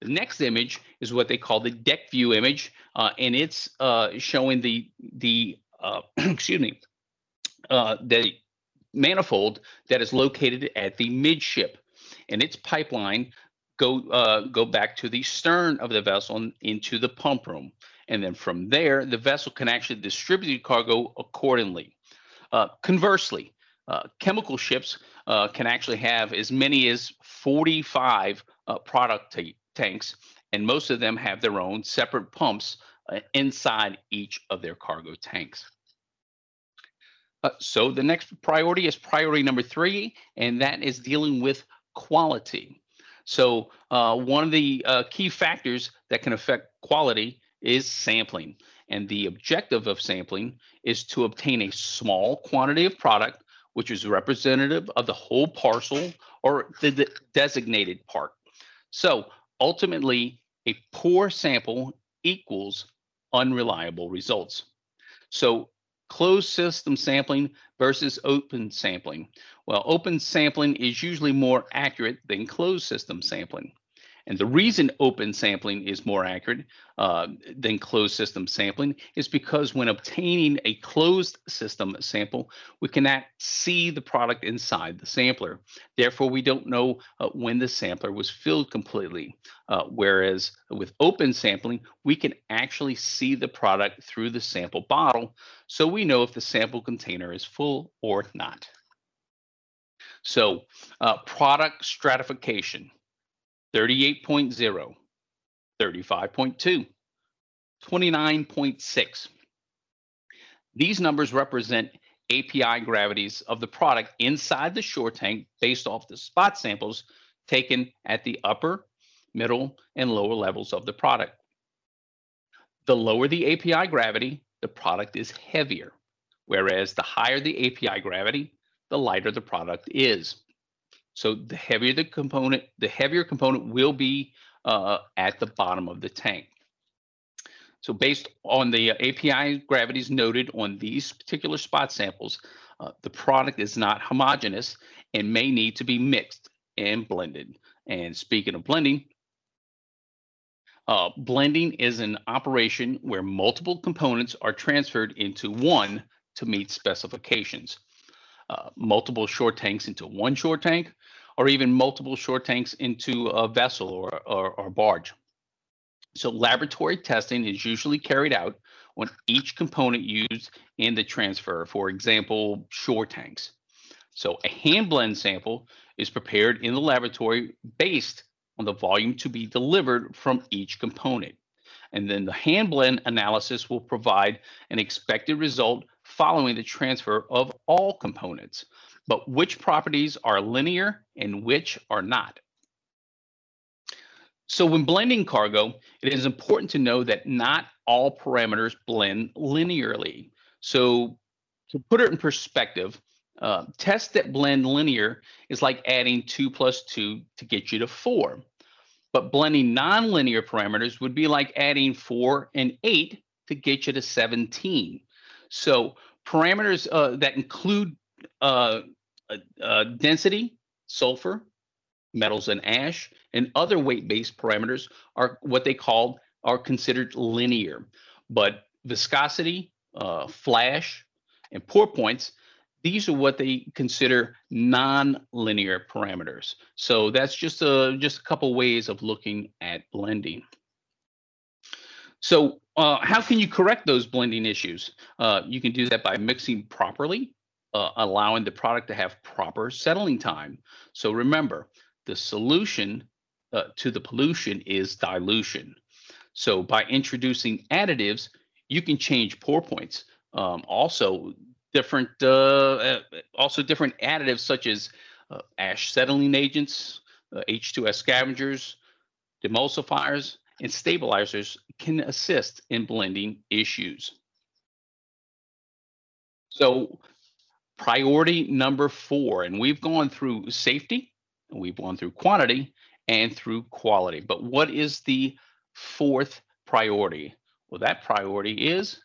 The next image is what they call the deck view image, uh, and it's uh, showing the the uh, excuse me uh, the manifold that is located at the midship, and its pipeline go uh, go back to the stern of the vessel and into the pump room, and then from there the vessel can actually distribute cargo accordingly. Uh, conversely, chemical ships can actually have as many as 45 uh, product tanks, and most of them have their own separate pumps uh, inside each of their cargo tanks. Uh, so the next priority is priority number three, and that is dealing with quality. So uh, one of the uh, key factors that can affect quality is sampling. And the objective of sampling is to obtain a small quantity of product, which is representative of the whole parcel or the, the designated part. So ultimately, a poor sample equals unreliable results. So closed system sampling versus open sampling. Well, open sampling is usually more accurate than closed system sampling. And the reason open sampling is more accurate uh, than closed system sampling is because when obtaining a closed system sample, we cannot see the product inside the sampler. Therefore, we don't know uh, when the sampler was filled completely. Uh, whereas with open sampling, we can actually see the product through the sample bottle, so we know if the sample container is full or not. So uh, product stratification. 38.0, 35.2, 29.6. These numbers represent API gravities of the product inside the shore tank based off the spot samples taken at the upper, middle, and lower levels of the product. The lower the API gravity, the product is heavier, whereas the higher the API gravity, the lighter the product is. So the heavier the component, the heavier component will be uh, at the bottom of the tank. So based on the API gravities noted on these particular spot samples, uh, the product is not homogeneous and may need to be mixed and blended. And speaking of blending, uh, blending is an operation where multiple components are transferred into one to meet specifications. Uh, multiple shore tanks into one shore tank, or even multiple shore tanks into a vessel or, or, or barge. So laboratory testing is usually carried out on each component used in the transfer, for example, shore tanks. So a hand blend sample is prepared in the laboratory based on the volume to be delivered from each component. And then the hand blend analysis will provide an expected result following the transfer of all components but which properties are linear and which are not. So when blending cargo, it is important to know that not all parameters blend linearly. So to put it in perspective, uh, tests that blend linear is like adding two plus two to get you to four. But blending nonlinear parameters would be like adding four and eight to get you to 17. So parameters uh, that include uh, uh, uh, density, sulfur, metals and ash, and other weight-based parameters are what they call are considered linear. But viscosity, uh, flash, and pour points, these are what they consider non-linear parameters. So that's just a just a couple ways of looking at blending. So uh, how can you correct those blending issues? Uh, you can do that by mixing properly uh, allowing the product to have proper settling time. So remember, the solution uh, to the pollution is dilution. So by introducing additives, you can change pour points. Um, also, different uh, also different additives such as ash settling agents, H2S uh, scavengers, demulsifiers, and stabilizers can assist in blending issues. So priority number four, and we've gone through safety, we've gone through quantity, and through quality. But what is the fourth priority? Well, that priority is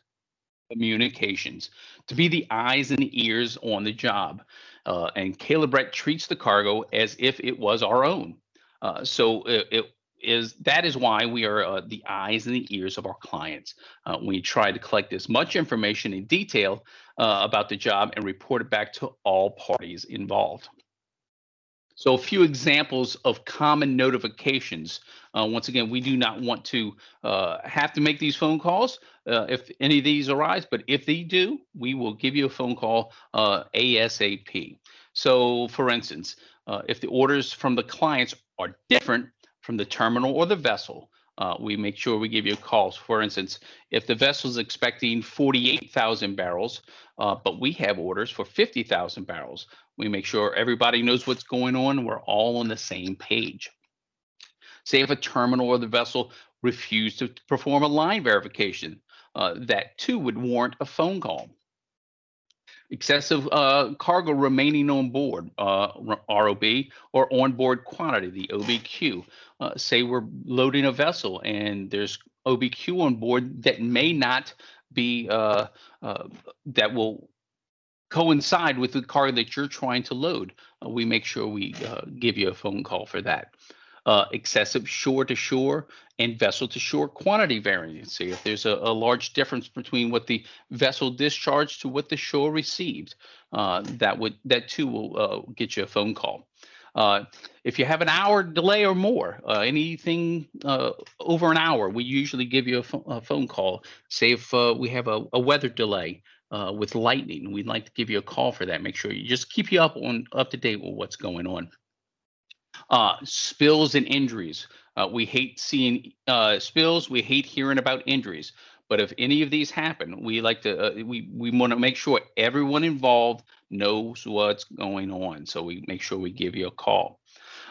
communications, to be the eyes and ears on the job. Uh, and Caleb Brett treats the cargo as if it was our own. Uh, so it, it, is that is why we are uh, the eyes and the ears of our clients. Uh, we try to collect as much information in detail uh, about the job and report it back to all parties involved. So a few examples of common notifications. Uh, once again, we do not want to uh, have to make these phone calls uh, if any of these arise, but if they do, we will give you a phone call ASAP. So for instance, if the orders from the clients are different from the terminal or the vessel, uh, we make sure we give you a call. For instance, if the vessel is expecting 48,000 barrels, uh, but we have orders for 50,000 barrels, we make sure everybody knows what's going on. We're all on the same page. Say if a terminal or the vessel refused to perform a line verification, uh, that too would warrant a phone call excessive uh, cargo remaining on board, uh, ROB, or onboard quantity, the OBQ. Uh, say we're loading a vessel and there's OBQ on board that may not be, uh, uh, that will coincide with the cargo that you're trying to load. Uh, we make sure we give you a phone call for that uh, excessive shore to shore and vessel to shore quantity variancy. If there's a, a, large difference between what the vessel discharged to what the shore received, uh, that would that too will uh, get you a phone call. Uh, if you have an hour delay or more, uh, anything uh, over an hour, we usually give you a, a phone call. Say if we have a, a weather delay, uh, with lightning. We'd like to give you a call for that. Make sure you just keep you up on up to date with what's going on. Uh, spills and injuries. Uh, we hate seeing uh, spills. We hate hearing about injuries. But if any of these happen, we like to uh, we we want to make sure everyone involved knows what's going on. So we make sure we give you a call.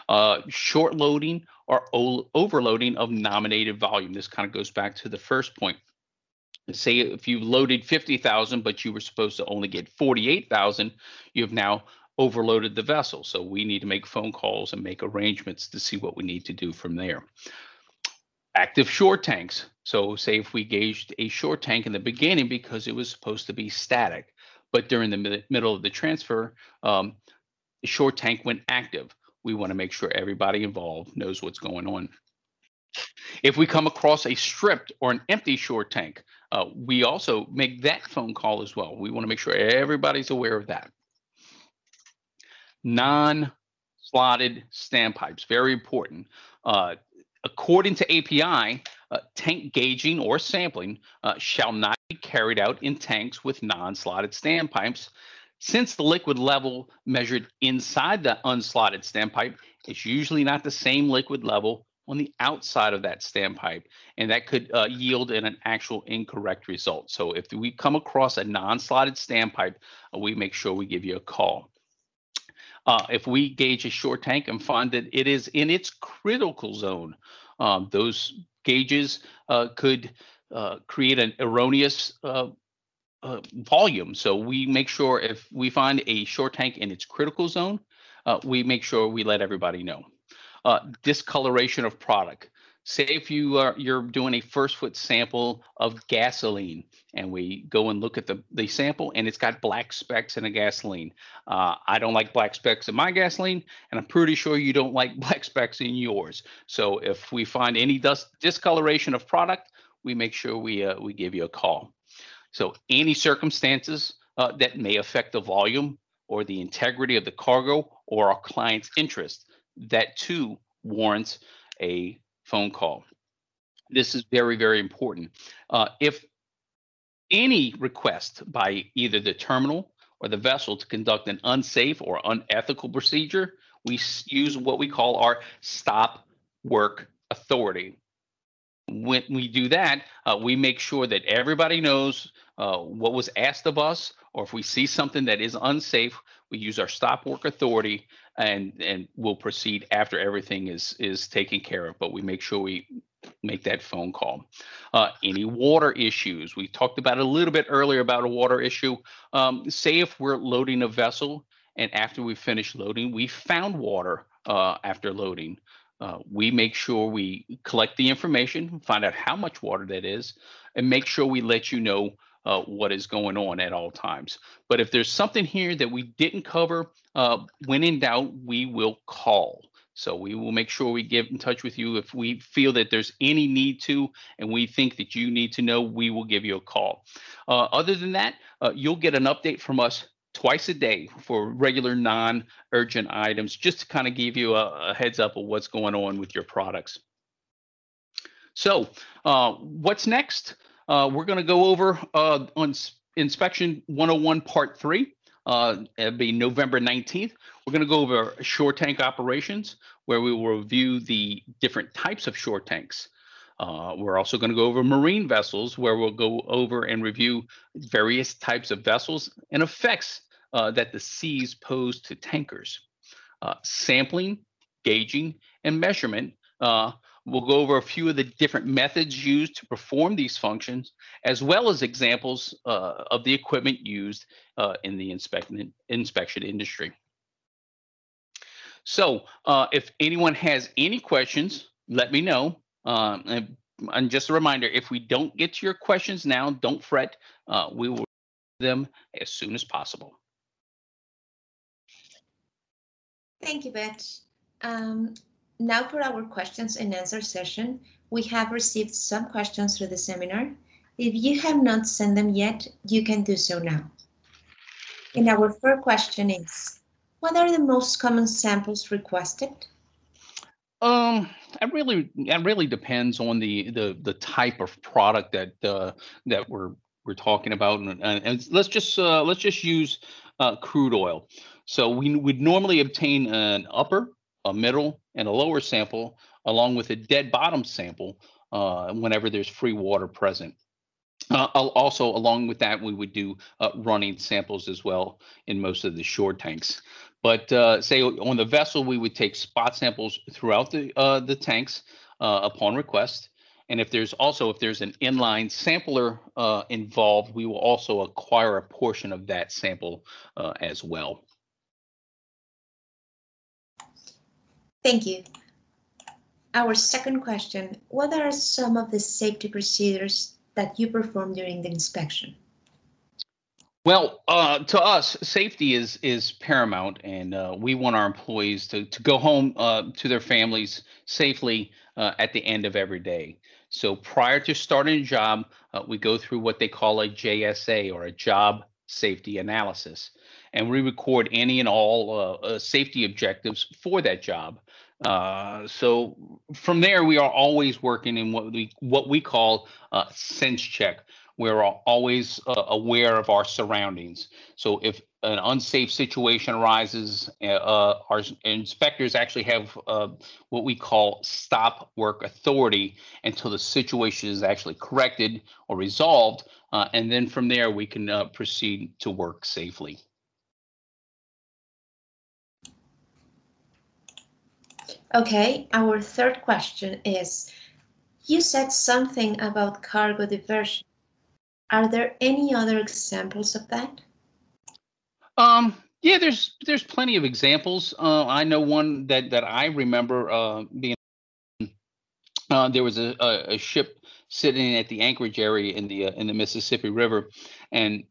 Uh, short loading or o- overloading of nominated volume. This kind of goes back to the first point. Say if you loaded 50,000, but you were supposed to only get 48,000, you have now overloaded the vessel. So we need to make phone calls and make arrangements to see what we need to do from there. Active shore tanks. So say if we gauged a shore tank in the beginning because it was supposed to be static, but during the mid- middle of the transfer, um, the shore tank went active. We want to make sure everybody involved knows what's going on. If we come across a stripped or an empty shore tank, uh, we also make that phone call as well. We want to make sure everybody's aware of that non-slotted standpipes, very important. Uh, according to API, uh, tank gauging or sampling uh, shall not be carried out in tanks with non-slotted standpipes since the liquid level measured inside the unslotted standpipe is usually not the same liquid level on the outside of that standpipe, and that could uh, yield in an actual incorrect result. So if we come across a non-slotted standpipe, uh, we make sure we give you a call. Uh, if we gauge a shore tank and find that it is in its critical zone, um, those gauges uh, could uh, create an erroneous uh, uh, volume. So we make sure if we find a shore tank in its critical zone, uh, we make sure we let everybody know. discoloration of product say if you are you're doing a first foot sample of gasoline and we go and look at the, the sample and it's got black specks in a gasoline. Uh, i don't like black specks in my gasoline and i'm pretty sure you don't like black specks in yours. So if we find any dust discoloration of product we make sure we uh, we give you a call. So any circumstances uh, that may affect the volume or the integrity of the cargo or our client's interest that too warrants a phone call. This is very, very important. Uh, if any request by either the terminal or the vessel to conduct an unsafe or unethical procedure, we use what we call our stop work authority. When we do that, uh, we make sure that everybody knows uh, what was asked of us, or if we see something that is unsafe, we use our stop work authority and and we'll proceed after everything is is taken care of. But we make sure we make that phone call. Uh, any water issues? We talked about a little bit earlier about a water issue. Um, say if we're loading a vessel and after we finish loading, we found water uh, after loading. Uh, we make sure we collect the information, find out how much water that is, and make sure we let you know uh, what is going on at all times. But if there's something here that we didn't cover, uh, when in doubt, we will call. So we will make sure we get in touch with you if we feel that there's any need to, and we think that you need to know, we will give you a call. Uh, other than that, uh, you'll get an update from us twice a day for regular non-urgent items, just to kind of give you a, a, heads up of what's going on with your products. So uh, what's next? Uh, we're going to go over uh, on inspection 101 part three. Uh, it'll be November 19th. We're going to go over shore tank operations, where we will review the different types of shore tanks. Uh, we're also going to go over marine vessels, where we'll go over and review various types of vessels and effects uh, that the seas pose to tankers. Uh, sampling, gauging, and measurement. We'll go over a few of the different methods used to perform these functions, as well as examples uh, of the equipment used uh, in the inspection, inspection industry. So uh, if anyone has any questions, let me know. Um, and, and, just a reminder, if we don't get to your questions now, don't fret. Uh, we will them as soon as possible. Thank you, Beth. Um, now for our questions and answer session. We have received some questions through the seminar. If you have not sent them yet, you can do so now. And our first question is, what are the most common samples requested? Um, it really it really depends on the the the type of product that uh, that we're we're talking about, and, and let's just uh, let's just use uh, crude oil. So we would normally obtain an upper, a middle, and a lower sample, along with a dead bottom sample, uh, whenever there's free water present. Uh, also, along with that, we would do uh, running samples as well in most of the shore tanks. But uh, say on the vessel, we would take spot samples throughout the uh, the tanks uh, upon request. And if there's also if there's an inline sampler involved, we will also acquire a portion of that sample as well. Thank you. Our second question, what are some of the safety procedures that you perform during the inspection? Well, uh, to us, safety is is paramount, and uh, we want our employees to to go home uh, to their families safely uh, at the end of every day. So prior to starting a job, uh, we go through what they call a JSA or a job safety analysis, and we record any and all uh, safety objectives for that job. Uh, so from there, we are always working in what we what we call uh, sense check. We're always uh, aware of our surroundings. So if an unsafe situation arises, uh, uh, our inspectors actually have what we call stop work authority until the situation is actually corrected or resolved, and then from there we can proceed to work safely. Okay, our third question is, you said something about cargo diversion. Are there any other examples of that? Um, yeah, there's there's plenty of examples. Uh, I know one that that I remember uh, being. Uh, there was a, a, a, ship sitting at the anchorage area in the uh, in the Mississippi River, and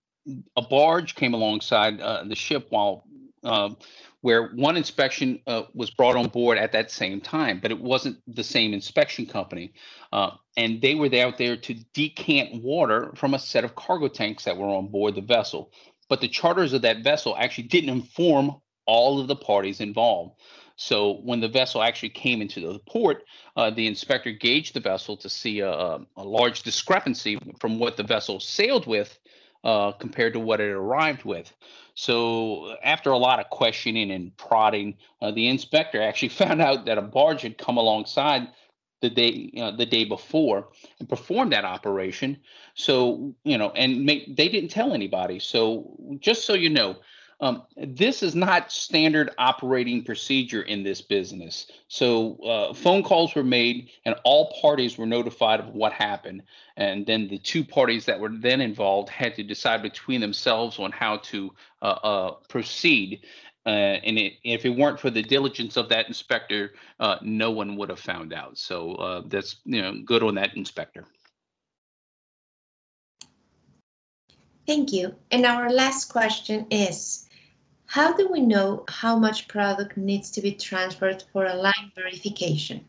a barge came alongside uh, the ship while um, where one inspection uh, was brought on board at that same time, but it wasn't the same inspection company. Uh, and they were out there to decant water from a set of cargo tanks that were on board the vessel. But the charters of that vessel actually didn't inform all of the parties involved. So when the vessel actually came into the port, uh, the inspector gauged the vessel to see a, a, large discrepancy from what the vessel sailed with uh, compared to what it arrived with. So after a lot of questioning and prodding, uh, the inspector actually found out that a barge had come alongside the day the day before and performed that operation. So you know, and make, they didn't tell anybody. So just so you know, um, this is not standard operating procedure in this business. So uh, phone calls were made and all parties were notified of what happened. And then the two parties that were then involved had to decide between themselves on how to uh, uh, proceed. Uh, and it, if it weren't for the diligence of that inspector, uh, no one would have found out. So uh, that's you know good on that inspector. Thank you. And our last question is, How do we know how much product needs to be transferred for a line verification?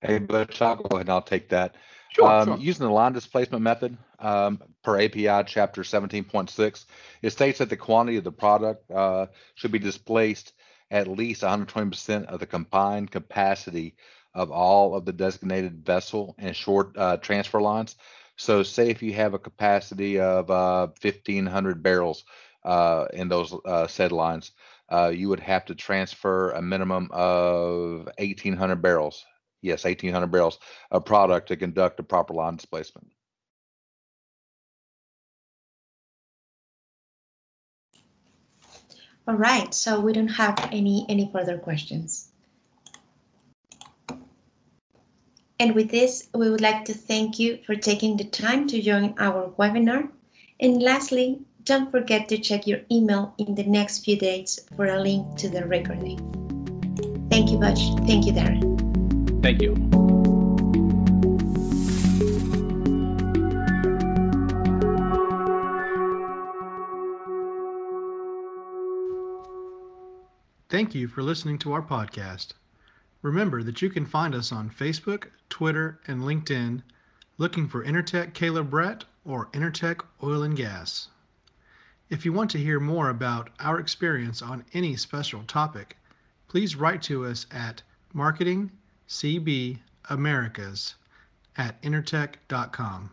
Hey, Butch, I'll go ahead and I'll take that. Sure, Um, sure. Using the line displacement method, um, per API chapter seventeen point six, it states that the quantity of the product, uh, should be displaced at least hundred twenty percent of the combined capacity of all of the designated vessel and short, uh, transfer lines. So say if you have a capacity of, uh, fifteen hundred barrels, uh, in those, uh, said lines, uh, you would have to transfer a minimum of eighteen hundred barrels. Yes, eighteen hundred barrels of product to conduct a proper line displacement. All right, so we don't have any, any further questions. And with this, we would like to thank you for taking the time to join our webinar. And lastly, don't forget to check your email in the next few days for a link to the recording. Thank you, much. Thank you, Darren. Thank you. Thank you for listening to our podcast. Remember that you can find us on Facebook, Twitter, and LinkedIn looking for Intertek Caleb Brett or Intertek Oil and Gas. If you want to hear more about our experience on any special topic, please write to us at marketingcbamericas at intertek.com.